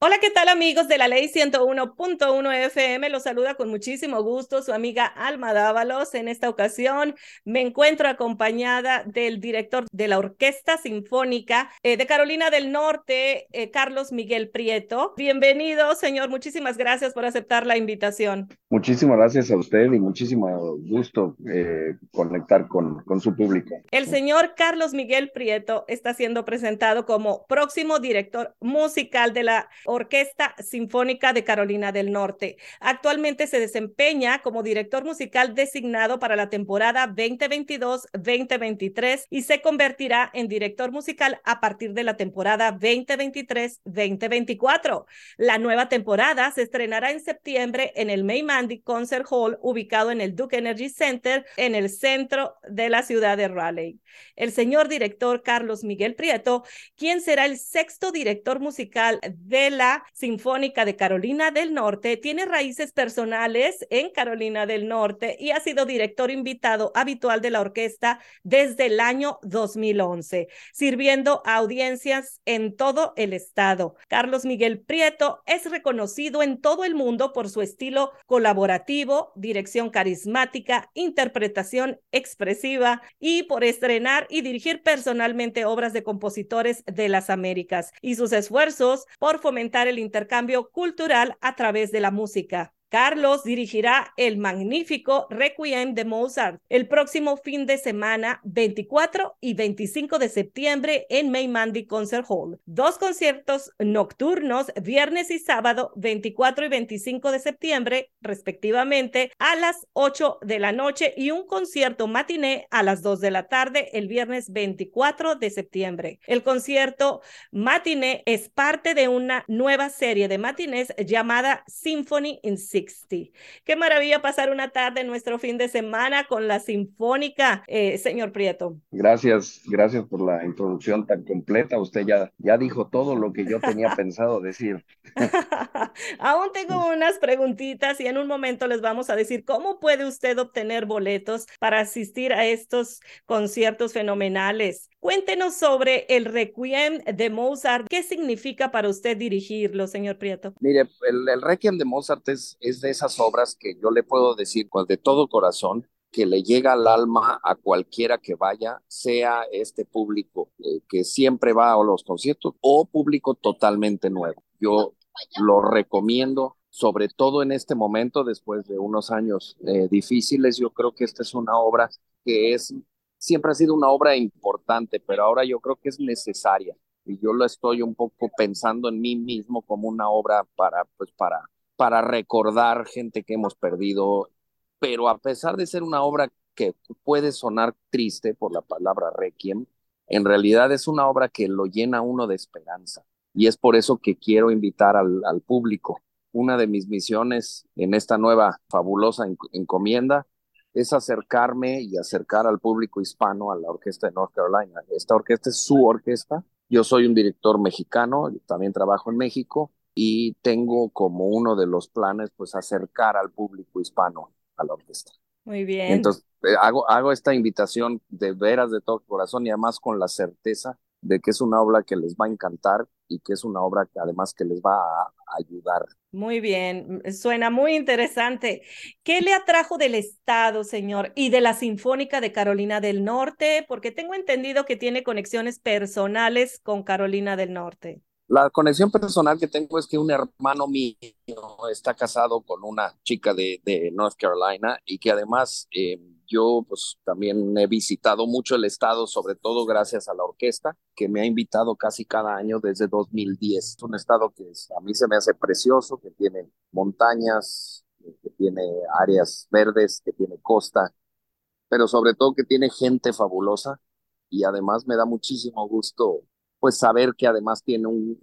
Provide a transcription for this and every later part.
Hola, ¿qué tal amigos de la ley 101.1 FM? Los saluda con muchísimo gusto su amiga Alma Dávalos. En esta ocasión me encuentro acompañada del director de la Orquesta Sinfónica eh, de Carolina del Norte, eh, Carlos Miguel Prieto. Bienvenido, señor. Muchísimas gracias por aceptar la invitación. Muchísimas gracias a usted y muchísimo gusto eh, conectar con, con su público. El señor Carlos Miguel Prieto está siendo presentado como próximo director musical de la Orquesta Sinfónica de Carolina del Norte. Actualmente se desempeña como director musical designado para la temporada 2022-2023 y se convertirá en director musical a partir de la temporada 2023-2024. La nueva temporada se estrenará en septiembre en el May Mandy Concert Hall ubicado en el Duke Energy Center en el centro de la ciudad de Raleigh. El señor director Carlos Miguel Prieto, quien será el sexto director musical de la Sinfónica de Carolina del Norte, tiene raíces personales en Carolina del Norte y ha sido director invitado habitual de la orquesta desde el año 2011, sirviendo a audiencias en todo el estado. Carlos Miguel Prieto es reconocido en todo el mundo por su estilo colaborativo, dirección carismática, interpretación expresiva y por estrenar y dirigir personalmente obras de compositores de las Américas y sus esfuerzos por fomentar el intercambio cultural a través de la música. Carlos dirigirá el magnífico Requiem de Mozart el próximo fin de semana 24 y 25 de septiembre en May Mandy Concert Hall. Dos conciertos nocturnos viernes y sábado 24 y 25 de septiembre respectivamente a las 8 de la noche y un concierto matiné a las 2 de la tarde el viernes 24 de septiembre. El concierto matiné es parte de una nueva serie de matinés llamada Symphony in Qué maravilla pasar una tarde en nuestro fin de semana con la Sinfónica, eh, señor Prieto. Gracias, gracias por la introducción tan completa. Usted ya, ya dijo todo lo que yo tenía pensado decir. Aún tengo unas preguntitas y en un momento les vamos a decir cómo puede usted obtener boletos para asistir a estos conciertos fenomenales. Cuéntenos sobre el Requiem de Mozart. ¿Qué significa para usted dirigirlo, señor Prieto? Mire, el, Requiem de Mozart es, es de esas obras que yo le puedo decir con de todo corazón que le llega al alma a cualquiera que vaya, sea este público eh, que siempre va a los conciertos o público totalmente nuevo. Yo lo recomiendo, sobre todo en este momento, después de unos años eh, difíciles. Yo creo que esta es una obra que es siempre ha sido una obra importante, pero ahora yo creo que es necesaria. Y yo lo estoy un poco pensando en mí mismo como una obra para, pues, para, para recordar gente que hemos perdido. Pero a pesar de ser una obra que puede sonar triste por la palabra requiem, en realidad es una obra que lo llena uno de esperanza. Y es por eso que quiero invitar al, público. Una de mis misiones en esta nueva fabulosa encomienda es acercarme y acercar al público hispano a la orquesta de North Carolina. Esta orquesta es su orquesta. Yo soy un director mexicano, también trabajo en México y tengo como uno de los planes pues acercar al público hispano a la orquesta. Muy bien. Entonces eh, hago, hago esta invitación de veras de todo corazón y además con la certeza de que es una obra que les va a encantar y que es una obra que además que les va a ayudar. Muy bien, suena muy interesante. ¿Qué le atrajo del Estado, señor, y de la Sinfónica de Carolina del Norte? Porque tengo entendido que tiene conexiones personales con Carolina del Norte. La conexión personal que tengo es que un hermano mío está casado con una chica de, North Carolina y que además eh, yo pues también he visitado mucho el estado, sobre todo gracias a la orquesta, que me ha invitado casi cada año desde 2010. Es un estado que a mí se me hace precioso, que tiene montañas, que tiene áreas verdes, que tiene costa, pero sobre todo que tiene gente fabulosa y además me da muchísimo gusto pues saber que además tiene un,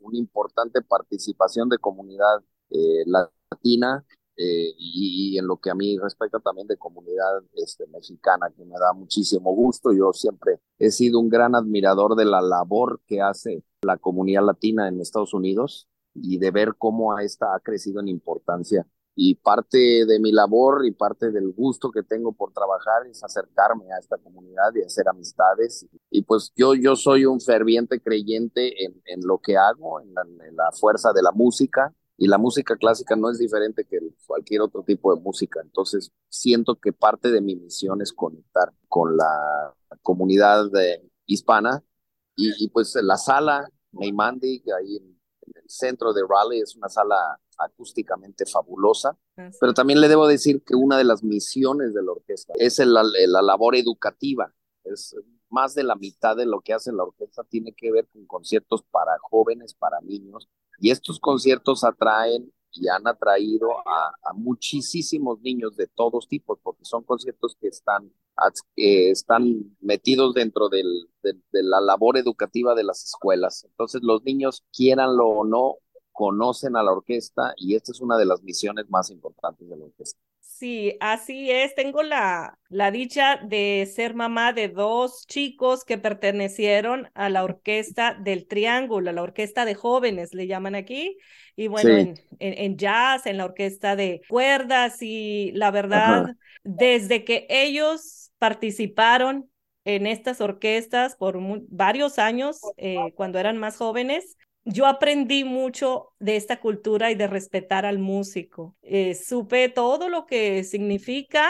una importante participación de comunidad eh, latina eh, y, en lo que a mí respecta también de comunidad este, mexicana, que me da muchísimo gusto. Yo siempre he sido un gran admirador de la labor que hace la comunidad latina en Estados Unidos y de ver cómo esta ha crecido en importancia y parte de mi labor y parte del gusto que tengo por trabajar es acercarme a esta comunidad y hacer amistades. Y pues yo, yo soy un ferviente creyente en, en lo que hago, en la, fuerza de la música. Y la música clásica no es diferente que cualquier otro tipo de música. Entonces siento que parte de mi misión es conectar con la comunidad hispana. Y, pues la sala Neymandi, ahí en el centro de Raleigh, es una sala acústicamente fabulosa, pero también le debo decir que una de las misiones de la orquesta es el, la labor educativa. Es más de la mitad de lo que hace la orquesta tiene que ver con conciertos para jóvenes, para niños, y estos conciertos atraen y han atraído a, a muchísimos niños de todos tipos, porque son conciertos que están, eh, están metidos dentro del, de, de la labor educativa de las escuelas. Entonces los niños, quieranlo o no, conocen a la orquesta y esta es una de las misiones más importantes de la orquesta. Sí, así es. Tengo la, la dicha de ser mamá de dos chicos que pertenecieron a la orquesta del Triángulo, a la orquesta de jóvenes, le llaman aquí. Y bueno, sí. en, en, en, jazz, en la orquesta de cuerdas y la verdad, Ajá. desde que ellos participaron en estas orquestas por varios años, eh, cuando eran más jóvenes, yo aprendí mucho de esta cultura y de respetar al músico. Eh, supe todo lo que significa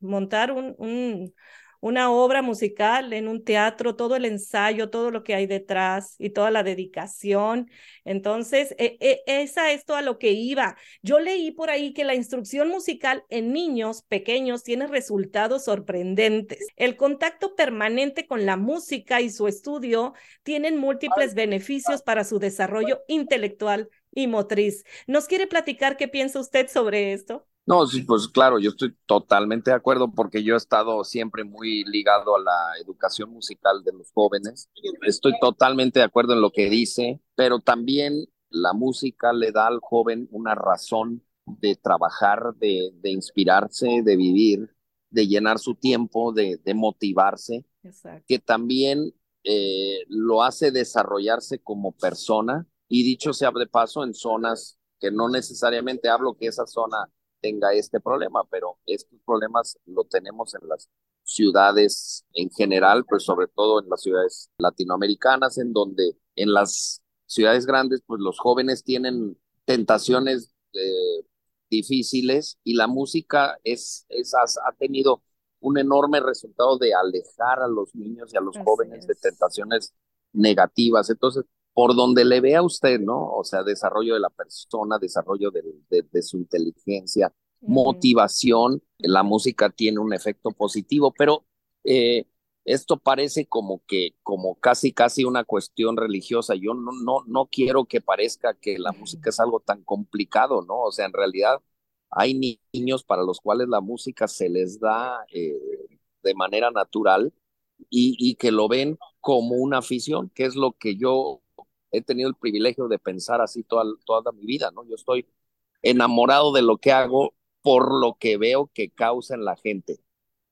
montar un, un, una obra musical en un teatro, todo el ensayo, todo lo que hay detrás y toda la dedicación. Entonces, eh, eh, es a esto a lo que iba. Yo leí por ahí que la instrucción musical en niños pequeños tiene resultados sorprendentes. El contacto permanente con la música y su estudio tienen múltiples beneficios para su desarrollo intelectual y motriz. ¿Nos quiere platicar qué piensa usted sobre esto? No, sí, pues claro, yo estoy totalmente de acuerdo porque yo he estado siempre muy ligado a la educación musical de los jóvenes. Estoy totalmente de acuerdo en lo que dice, pero también la música le da al joven una razón de trabajar, de, de inspirarse, de vivir, de llenar su tiempo, de, de motivarse, Exacto. que también eh, lo hace desarrollarse como persona. Y dicho sea de paso, en zonas que no necesariamente hablo que esa zona tenga este problema, pero estos problemas lo tenemos en las ciudades en general, pues sobre todo en las ciudades latinoamericanas, en donde en las ciudades grandes, pues los jóvenes tienen tentaciones eh, difíciles y la música es, es ha, ha, tenido un enorme resultado de alejar a los niños y a los Así jóvenes es. de tentaciones negativas. Entonces, por donde le vea usted, ¿no? O sea, desarrollo de la persona, desarrollo de, de, de su inteligencia, motivación, la música tiene un efecto positivo, pero eh, esto parece como que, como casi, casi una cuestión religiosa. Yo no, no, no quiero que parezca que la música es algo tan complicado, ¿no? O sea, en realidad hay niños para los cuales la música se les da eh, de manera natural y, y que lo ven como una afición, que es lo que yo he tenido el privilegio de pensar así toda, toda mi vida, ¿no? Yo estoy enamorado de lo que hago por lo que veo que causa en la gente.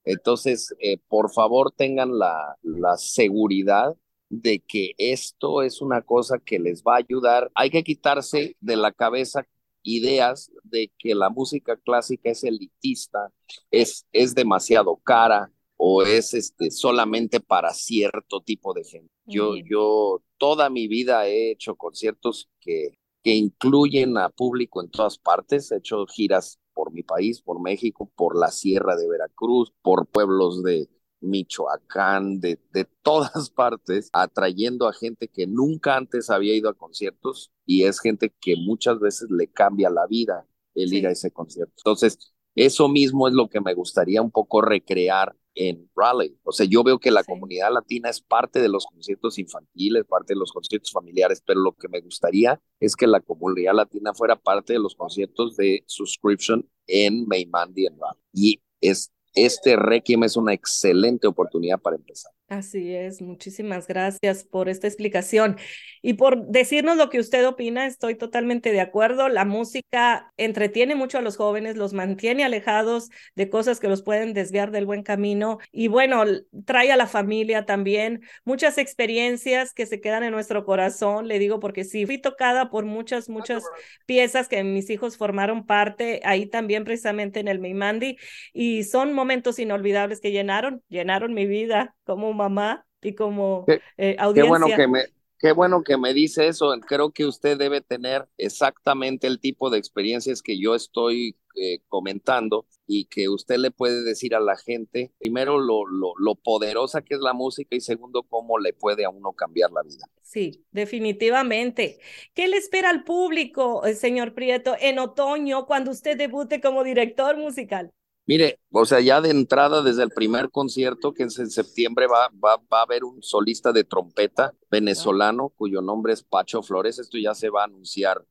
Entonces, eh, por favor, tengan la, la seguridad de que esto es una cosa que les va a ayudar. Hay que quitarse de la cabeza ideas de que la música clásica es elitista, es, es demasiado cara, o es este solamente para cierto tipo de gente. Yo, mm. yo toda mi vida he hecho conciertos que, que incluyen a público en todas partes, he hecho giras por mi país, por México, por la Sierra de Veracruz, por pueblos de Michoacán, de, de todas partes, atrayendo a gente que nunca antes había ido a conciertos y es gente que muchas veces le cambia la vida el sí. ir a ese concierto. Entonces, eso mismo es lo que me gustaría un poco recrear en Raleigh. O sea, yo veo que la sí. comunidad latina es parte de los conciertos infantiles, parte de los conciertos familiares, pero lo que me gustaría es que la comunidad latina fuera parte de los conciertos de subscription en Maymandi en Raleigh. Y es, este Requiem es una excelente oportunidad para empezar. Así es, muchísimas gracias por esta explicación y por decirnos lo que usted opina. Estoy totalmente de acuerdo. La música entretiene mucho a los jóvenes, los mantiene alejados de cosas que los pueden desviar del buen camino y bueno, trae a la familia también muchas experiencias que se quedan en nuestro corazón. Le digo porque sí, fui tocada por muchas, muchas piezas que mis hijos formaron parte ahí también precisamente en el Meimandi y son momentos inolvidables que llenaron, llenaron mi vida como mamá y como eh, audiencia. Qué bueno que me, Qué bueno que me dice eso. Creo que usted debe tener exactamente el tipo de experiencias que yo estoy eh, comentando y que usted le puede decir a la gente, primero, lo, lo, lo, poderosa que es la música y segundo, cómo le puede a uno cambiar la vida. Sí, definitivamente. ¿Qué le espera al público, eh, señor Prieto, en otoño cuando usted debute como director musical? Mire, o sea, ya de entrada desde el primer concierto, que es en septiembre, va, va, va a haber un solista de trompeta venezolano cuyo nombre es Pacho Flores. Esto ya se va a anunciar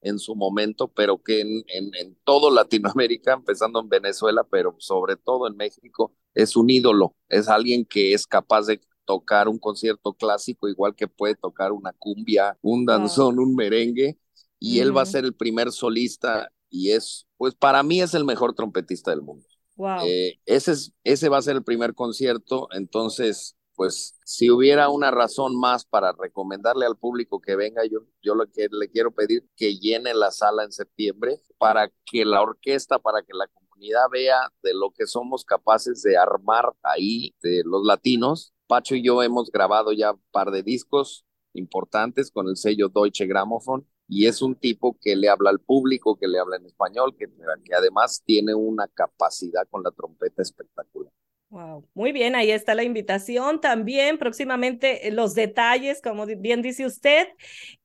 en su momento, pero que en, en, en todo Latinoamérica, empezando en Venezuela, pero sobre todo en México, es un ídolo, es alguien que es capaz de tocar un concierto clásico, igual que puede tocar una cumbia, un danzón, un merengue, y él va a ser el primer solista y es, pues para mí es el mejor trompetista del mundo. Wow. Eh, ese, es, ese va a ser el primer concierto, entonces, pues si hubiera una razón más para recomendarle al público que venga, yo, yo lo que le quiero pedir que llene la sala en septiembre para que la orquesta, para que la comunidad vea de lo que somos capaces de armar ahí, de los latinos. Pacho y yo hemos grabado ya un par de discos importantes con el sello Deutsche Grammophon y es un tipo que le habla al público, que le habla en español, que, que además tiene una capacidad con la trompeta espectacular. Wow, muy bien, ahí está la invitación también. Próximamente eh, los detalles, como bien dice usted.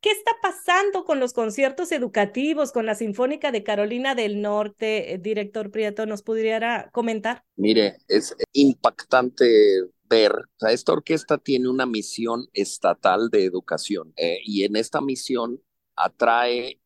¿Qué está pasando con los conciertos educativos, con la Sinfónica de Carolina del Norte? Eh, director Prieto, ¿nos pudiera comentar? Mire, es impactante ver, o sea, esta orquesta tiene una misión estatal de educación eh, y en esta misión atrae,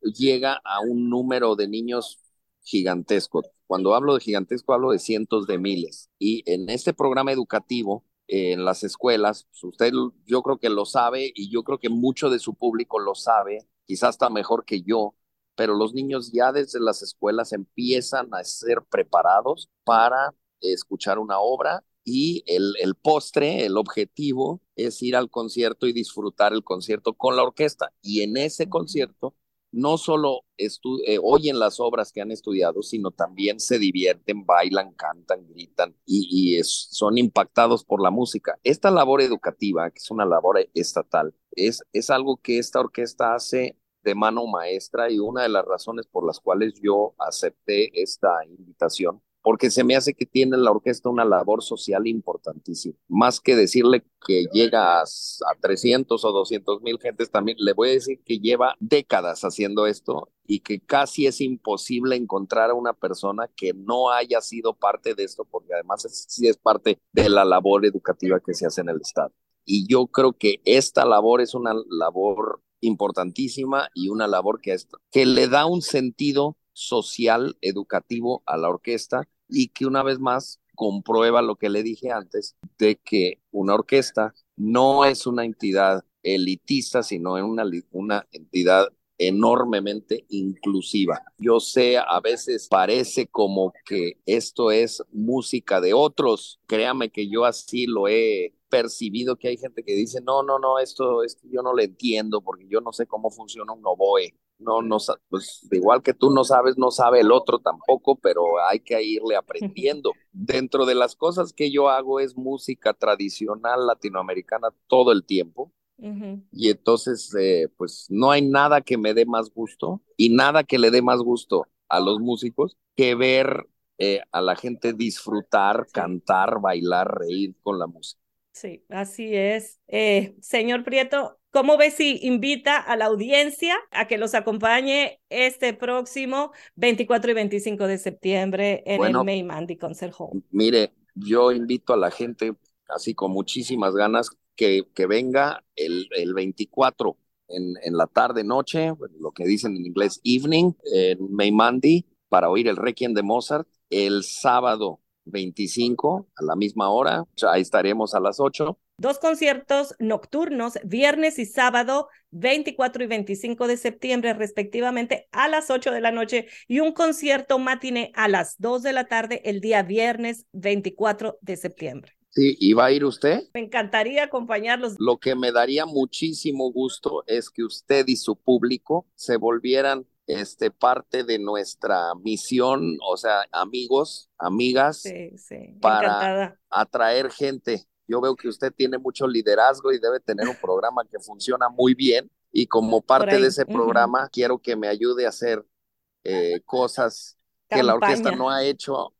llega a un número de niños gigantesco. Cuando hablo de gigantesco, hablo de cientos de miles. Y en este programa educativo, en las escuelas, pues, usted yo creo que lo sabe y yo creo que mucho de su público lo sabe, quizás está mejor que yo, pero los niños ya desde las escuelas empiezan a ser preparados para escuchar una obra y el, el, postre, el objetivo es ir al concierto y disfrutar el concierto con la orquesta. Y en ese concierto no solo eh, oyen las obras que han estudiado, sino también se divierten, bailan, cantan, gritan y, y es, son impactados por la música. Esta labor educativa, que es una labor estatal, es, es algo que esta orquesta hace de mano maestra y una de las razones por las cuales yo acepté esta invitación porque se me hace que tiene la orquesta una labor social importantísima. Más que decirle que llega a, a 300 o 200 mil gentes, también le voy a decir que lleva décadas haciendo esto y que casi es imposible encontrar a una persona que no haya sido parte de esto, porque además es, sí es parte de la labor educativa que se hace en el Estado. Y yo creo que esta labor es una labor importantísima y una labor que, es, que le da un sentido social, educativo a la orquesta y que una vez más comprueba lo que le dije antes, de que una orquesta no es una entidad elitista, sino una, una entidad enormemente inclusiva. Yo sé, a veces parece como que esto es música de otros. Créame que yo así lo he percibido que hay gente que dice, no, no, no, esto es que yo no le entiendo porque yo no sé cómo funciona un oboe no, no, pues igual que tú no sabes, no sabe el otro tampoco, pero hay que irle aprendiendo. Dentro de las cosas que yo hago es música tradicional latinoamericana todo el tiempo. Y entonces, eh, pues no hay nada que me dé más gusto y nada que le dé más gusto a los músicos que ver eh, a la gente disfrutar, cantar, bailar, reír con la música. Sí, así es. Eh, señor Prieto, ¿Cómo ves si invita a la audiencia a que los acompañe este próximo 24 y 25 de septiembre en el May Mandy Concert Hall? Mire, yo invito a la gente, así con muchísimas ganas, que, que venga el, el 24 en, en, la tarde, noche, lo que dicen en inglés evening, en May Mandy, para oír el Requiem de Mozart. El sábado 25 a la misma hora. Ahí estaremos a las 8. Dos conciertos nocturnos, viernes y sábado, 24 y 25 de septiembre, respectivamente, a las 8 de la noche, y un concierto matiné a las 2 de la tarde el día viernes 24 de septiembre. Sí, ¿y va a ir usted? Me encantaría acompañarlos. Lo que me daría muchísimo gusto es que usted y su público se volvieran este, parte de nuestra misión, o sea, amigos, amigas, para atraer gente yo veo que usted tiene mucho liderazgo y debe tener un programa que funciona muy bien y como parte de ese programa quiero que me ayude a hacer eh, cosas que la orquesta no ha hecho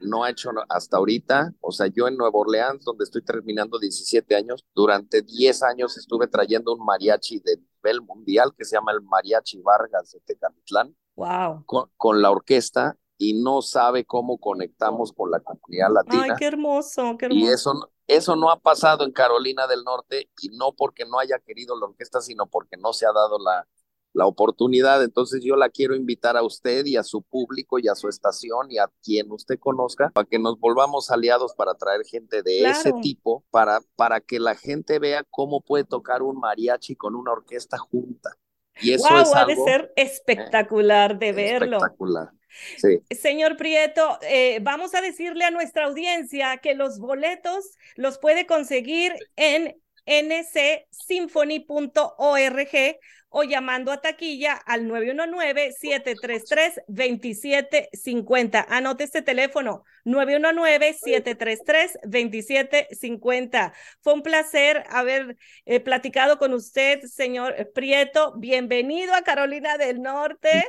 no ha hecho hasta ahorita, o sea, yo en Nueva Orleans, donde estoy terminando 17 años, durante 10 años estuve trayendo un mariachi de nivel mundial que se llama el Mariachi Vargas de Tecalitlán, wow. con, con la orquesta y no sabe cómo conectamos con la comunidad latina. Ay, qué hermoso, qué hermoso. Y eso, eso no ha pasado en Carolina del Norte y no porque no haya querido la orquesta, sino porque no se ha dado la, la oportunidad. Entonces yo la quiero invitar a usted y a su público y a su estación y a quien usted conozca para que nos volvamos aliados para traer gente de ese tipo, para, para que la gente vea cómo puede tocar un mariachi con una orquesta junta. Y eso es algo, ha de ser espectacular de verlo. Espectacular. Señor Prieto, eh, vamos a decirle a nuestra audiencia que los boletos los puede conseguir en ncsymphony.org o llamando a taquilla al 919-733-2750. Anote este teléfono, 919-733-2750. Fue un placer haber eh, platicado con usted, señor Prieto. Bienvenido a Carolina del Norte.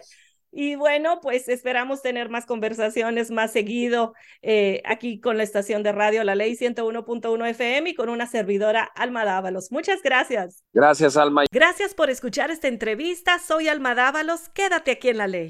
Y bueno, pues esperamos tener más conversaciones más seguido eh, aquí con la estación de radio La Ley 101.1 FM y con una servidora Alma Dávalos. Muchas gracias. Gracias, Alma. Gracias por escuchar esta entrevista. Soy Alma Dávalos. Quédate aquí en La Ley.